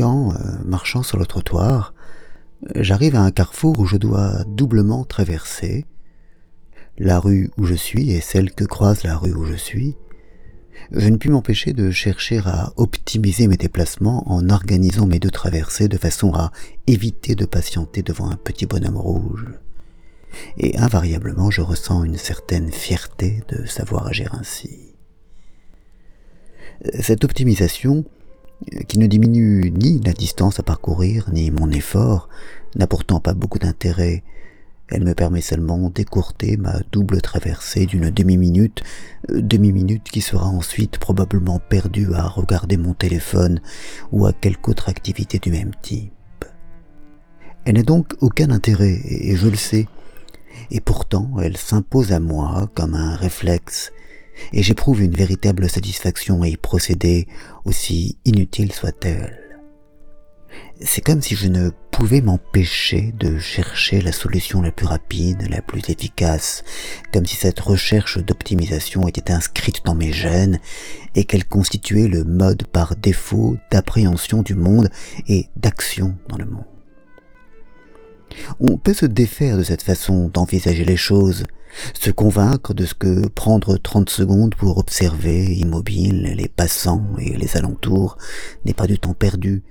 euh, marchant sur le trottoir, j'arrive à un carrefour où je dois doublement traverser la rue où je suis et celle que croise la rue où je suis, je ne puis m'empêcher de chercher à optimiser mes déplacements en organisant mes deux traversées de façon à éviter de patienter devant un petit bonhomme rouge. Et invariablement je ressens une certaine fierté de savoir agir ainsi. Cette optimisation, qui ne diminue ni la distance à parcourir, ni mon effort, n'a pourtant pas beaucoup d'intérêt, elle me permet seulement d'écourter ma double traversée d'une demi-minute, euh, demi-minute qui sera ensuite probablement perdue à regarder mon téléphone ou à quelque autre activité du même type. Elle n'a donc aucun intérêt, et je le sais, et pourtant elle s'impose à moi comme un réflexe, et j'éprouve une véritable satisfaction à y procéder, aussi inutile soit-elle. C'est comme si je ne pouvais m'empêcher de chercher la solution la plus rapide, la plus efficace, comme si cette recherche d'optimisation était inscrite dans mes gènes et qu'elle constituait le mode par défaut d'appréhension du monde et d'action dans le monde. On peut se défaire de cette façon d'envisager les choses, se convaincre de ce que prendre 30 secondes pour observer, immobile, les passants et les alentours n'est pas du temps perdu,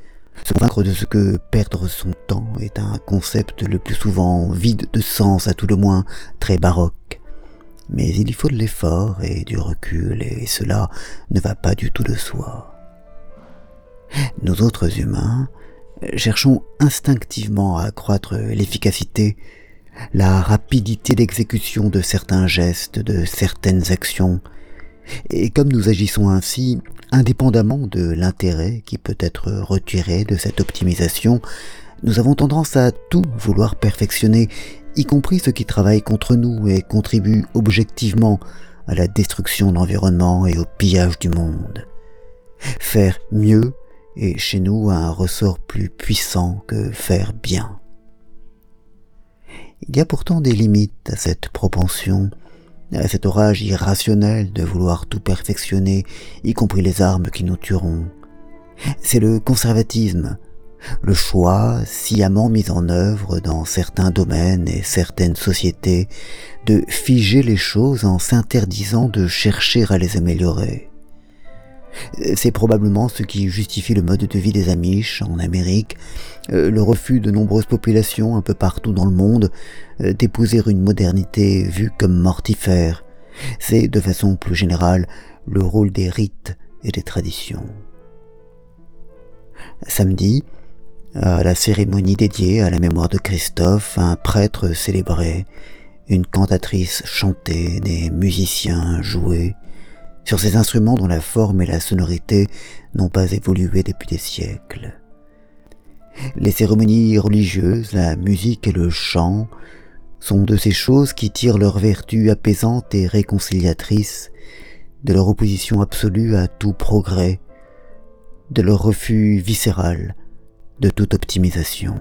se convaincre de ce que perdre son temps est un concept le plus souvent vide de sens, à tout le moins très baroque. Mais il y faut de l'effort et du recul, et cela ne va pas du tout de soi. Nous autres humains cherchons instinctivement à accroître l'efficacité, la rapidité d'exécution de certains gestes, de certaines actions, et comme nous agissons ainsi, indépendamment de l'intérêt qui peut être retiré de cette optimisation, nous avons tendance à tout vouloir perfectionner, y compris ce qui travaille contre nous et contribue objectivement à la destruction de l'environnement et au pillage du monde. Faire mieux est chez nous un ressort plus puissant que faire bien. Il y a pourtant des limites à cette propension, à cet orage irrationnel de vouloir tout perfectionner, y compris les armes qui nous tueront. C'est le conservatisme, le choix sciemment mis en œuvre dans certains domaines et certaines sociétés de figer les choses en s'interdisant de chercher à les améliorer. C'est probablement ce qui justifie le mode de vie des Amish en Amérique, euh, le refus de nombreuses populations un peu partout dans le monde euh, d'épouser une modernité vue comme mortifère. C'est, de façon plus générale, le rôle des rites et des traditions. Samedi, à la cérémonie dédiée à la mémoire de Christophe, un prêtre célébrait, une cantatrice chantait, des musiciens jouaient, sur ces instruments dont la forme et la sonorité n'ont pas évolué depuis des siècles. Les cérémonies religieuses, la musique et le chant sont de ces choses qui tirent leur vertu apaisante et réconciliatrice de leur opposition absolue à tout progrès, de leur refus viscéral de toute optimisation.